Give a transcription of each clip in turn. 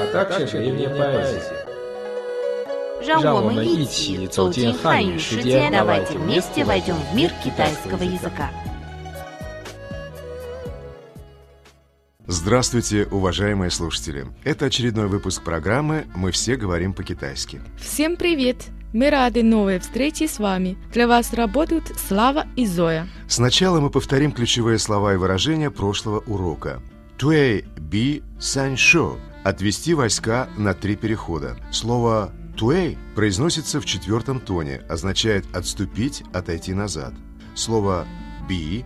а также древняя поэзия. 让我们让我们一一起起走走进进汉汉语世语世界，界 давайте давайте вместе вместе войдем в мир китайского китайского языка. Здравствуйте, уважаемые слушатели! Это очередной выпуск программы «Мы все говорим по-китайски». Всем привет! Мы рады новой встрече с вами. Для вас работают Слава и Зоя. Сначала мы повторим ключевые слова и выражения прошлого урока. Туэй би саньшо – отвести войска на три перехода. Слово туэй произносится в четвертом тоне, означает отступить, отойти назад. Слово би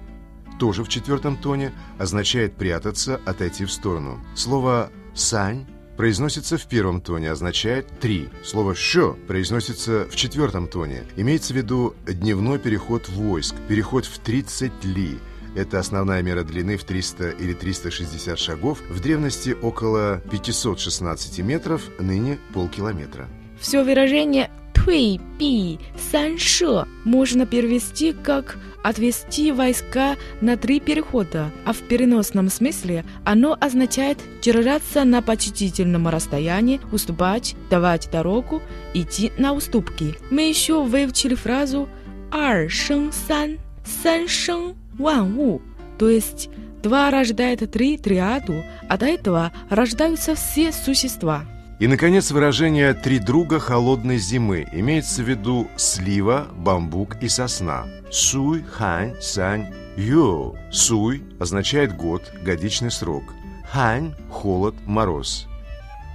тоже в четвертом тоне, означает прятаться, отойти в сторону. Слово «сань» произносится в первом тоне, означает «три». Слово «шо» произносится в четвертом тоне. Имеется в виду дневной переход войск, переход в 30 ли. Это основная мера длины в 300 или 360 шагов, в древности около 516 метров, ныне полкилометра. Все выражение «туй би сан ше» можно перевести как «отвести войска на три перехода», а в переносном смысле оно означает держаться на почтительном расстоянии, уступать, давать дорогу, идти на уступки. Мы еще выучили фразу «ар шeng сан», «сан шeng ван ву», то есть «два рождает три триаду», от этого рождаются все существа. И, наконец, выражение «три друга холодной зимы» имеется в виду слива, бамбук и сосна. Суй, хань, сань, ю. Суй означает год, годичный срок. Хань – холод, мороз.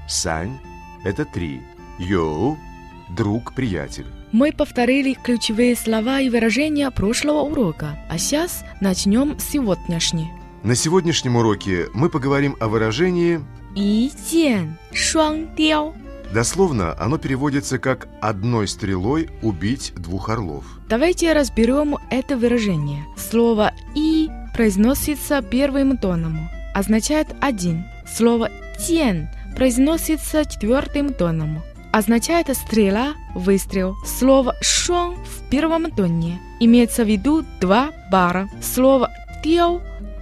Сань – это три. Ю – друг, приятель. Мы повторили ключевые слова и выражения прошлого урока, а сейчас начнем с сегодняшней. На сегодняшнем уроке мы поговорим о выражении 一箭双雕. Дословно оно переводится как «одной стрелой убить двух орлов». Давайте разберем это выражение. Слово «и» произносится первым тоном, означает «один». Слово «тен» произносится четвертым тоном, означает «стрела», «выстрел». Слово «шон» в первом тоне имеется в виду «два бара». Слово «тел»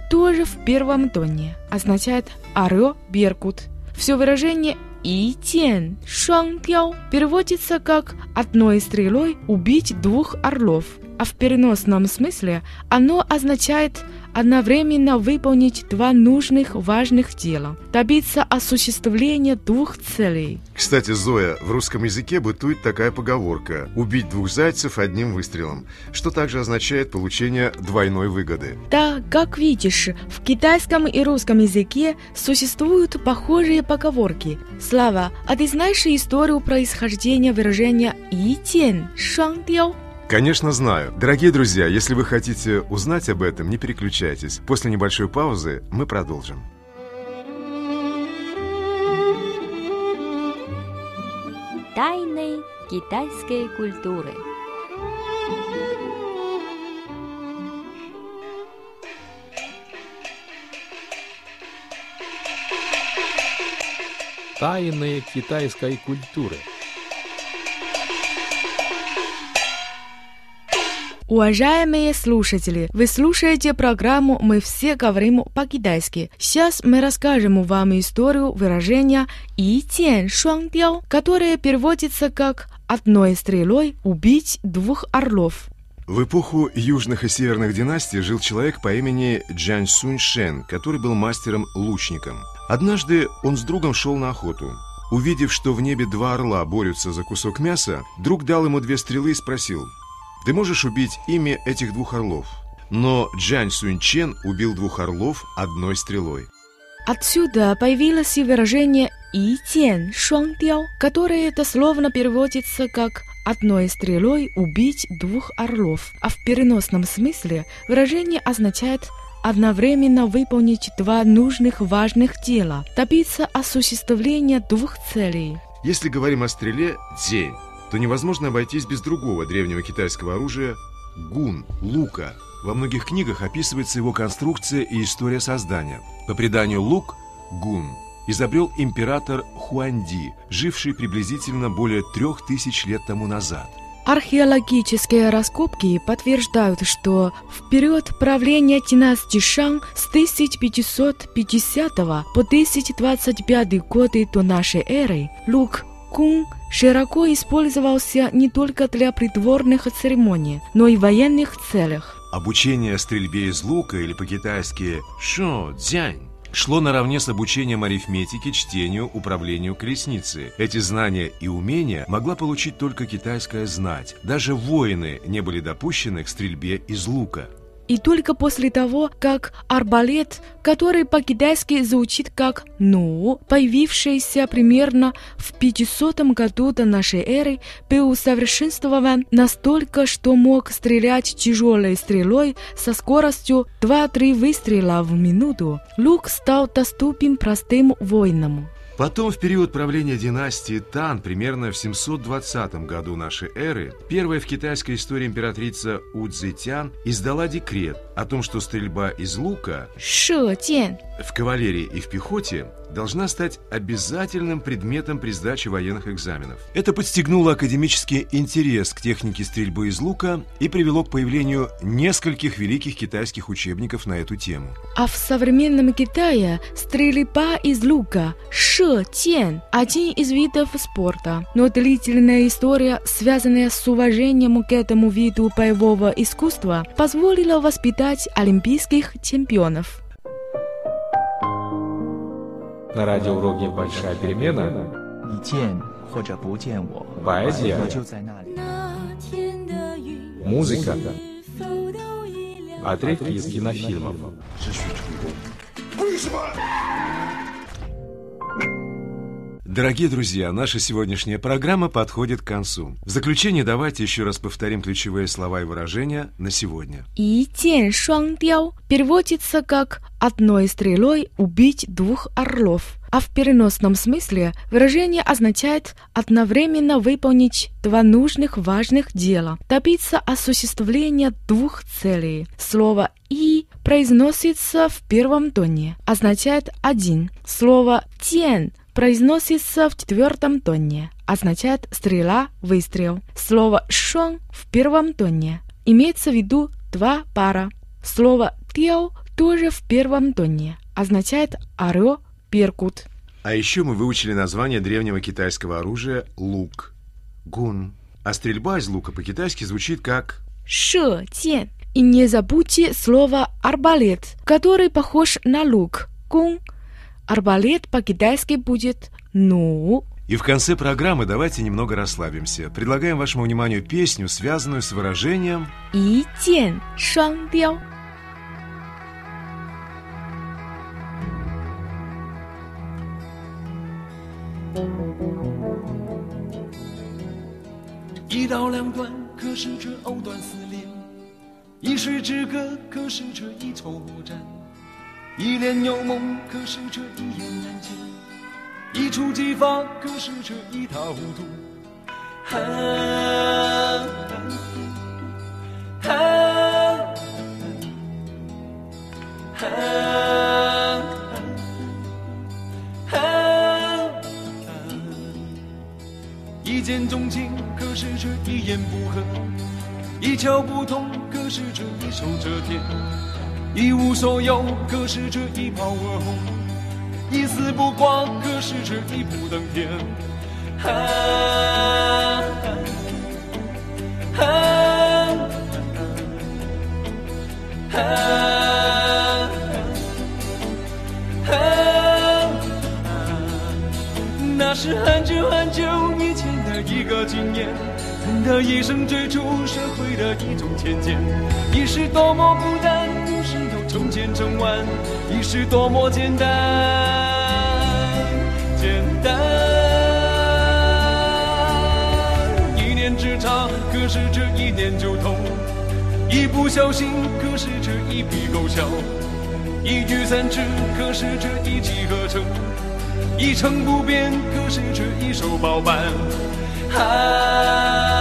тоже в первом тоне означает «орел», «беркут». Все выражение «и тен шуан тяо» переводится как «одной стрелой убить двух орлов», а в переносном смысле оно означает одновременно выполнить два нужных важных дела, добиться осуществления двух целей. Кстати, Зоя, в русском языке бытует такая поговорка «убить двух зайцев одним выстрелом», что также означает получение двойной выгоды. Да, как видишь, в китайском и русском языке существуют похожие поговорки. Слава, а ты знаешь историю происхождения выражения «и тен шуан тяо»? Конечно, знаю. Дорогие друзья, если вы хотите узнать об этом, не переключайтесь. После небольшой паузы мы продолжим. Тайны китайской культуры. Тайны китайской культуры. Уважаемые слушатели, вы слушаете программу «Мы все говорим по-китайски». Сейчас мы расскажем вам историю выражения «и тен шуан дяо», которое переводится как «одной стрелой убить двух орлов». В эпоху южных и северных династий жил человек по имени Джан Сунь Шен, который был мастером-лучником. Однажды он с другом шел на охоту. Увидев, что в небе два орла борются за кусок мяса, друг дал ему две стрелы и спросил, «Ты можешь убить ими этих двух орлов?» Но Джан Сунь Чен убил двух орлов одной стрелой. Отсюда появилось и выражение «и тен шуан дяо», которое дословно переводится как «одной стрелой убить двух орлов», а в переносном смысле выражение означает одновременно выполнить два нужных важных дела, добиться осуществления двух целей. Если говорим о стреле «дзень», то невозможно обойтись без другого древнего китайского оружия – гун, лука. Во многих книгах описывается его конструкция и история создания. По преданию, лук – гун – изобрел император Хуанди, живший приблизительно более трех тысяч лет тому назад. Археологические раскопки подтверждают, что в период правления династии Шан с 1550 по 1025 годы до нашей эры лук кун широко использовался не только для придворных церемоний, но и военных целях. Обучение стрельбе из лука или по-китайски «шо дзянь» шло наравне с обучением арифметике, чтению, управлению колесницей. Эти знания и умения могла получить только китайская знать. Даже воины не были допущены к стрельбе из лука. И только после того, как арбалет, который по-китайски звучит как «ну», появившийся примерно в 500 году до нашей эры, был усовершенствован настолько, что мог стрелять тяжелой стрелой со скоростью 2-3 выстрела в минуту, лук стал доступен простым воинам. Потом, в период правления династии Тан, примерно в 720 году нашей эры, первая в китайской истории императрица У Цзэтян издала декрет о том, что стрельба из лука в кавалерии и в пехоте должна стать обязательным предметом при сдаче военных экзаменов. Это подстегнуло академический интерес к технике стрельбы из лука и привело к появлению нескольких великих китайских учебников на эту тему. А в современном Китае стрельба из лука, 射箭, один из видов спорта. Но длительная история, связанная с уважением к этому виду боевого искусства, позволила воспитать олимпийских чемпионов. На радиоуроке «Большая перемена» 你见或者不见我， поэзия, 我就在那里。 музыка, отрывки из кинофильмов. Дорогие друзья, наша сегодняшняя программа подходит к концу. В заключение давайте еще раз повторим ключевые слова и выражения на сегодня. «Итен шуангбяо» переводится как «одной стрелой убить двух орлов». А в переносном смысле выражение означает одновременно выполнить два нужных важных дела, добиться осуществления двух целей. Слово «и» произносится в первом тоне, означает «один». Слово тень произносится в четвертом тоне, означает «стрела», «выстрел». Слово «шон» в первом тоне, имеется в виду два пара. Слово «тел» тоже в первом тоне, означает «орел», «перкут». А еще мы выучили название древнего китайского оружия лук. Гун. А стрельба из лука по-китайски звучит как 射箭. И не забудьте слово арбалет, который похож на лук. Кун арбалет по-китайски будет «ну». И в конце программы давайте немного расслабимся. Предлагаем вашему вниманию песню, связанную с выражением «и тен шан дяо». Thank you. 一帘幽，梦，可是这一言难尽；一触即发，可是这一塌糊涂。啊啊啊啊一见钟情，可是这一言不合；一窍不通，可是这一手遮天；一无所有，可是这一炮而红；一丝不挂，可是这一步登天。啊啊啊啊！那是很久很久以前的一个经验，人的一生追逐社会的一种偏见，你是多么孤单，于是又成万，一是多么简单，简单。一念之差，可是这一念就通；一不小心，可是这一笔勾销。一聚散之，可是这一气呵成；一成不变，可是这一手包办。啊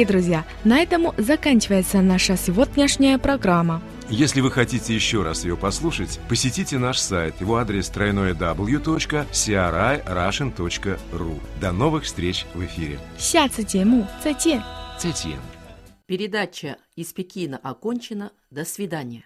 Дорогие друзья, на этом заканчивается наша сегодняшняя программа. Если вы хотите еще раз ее послушать, посетите наш сайт. Его адрес тройное w.crirussian.ru. До новых встреч в эфире. 下次节目再见。 Цетьен. Передача из Пекина окончена. До свидания.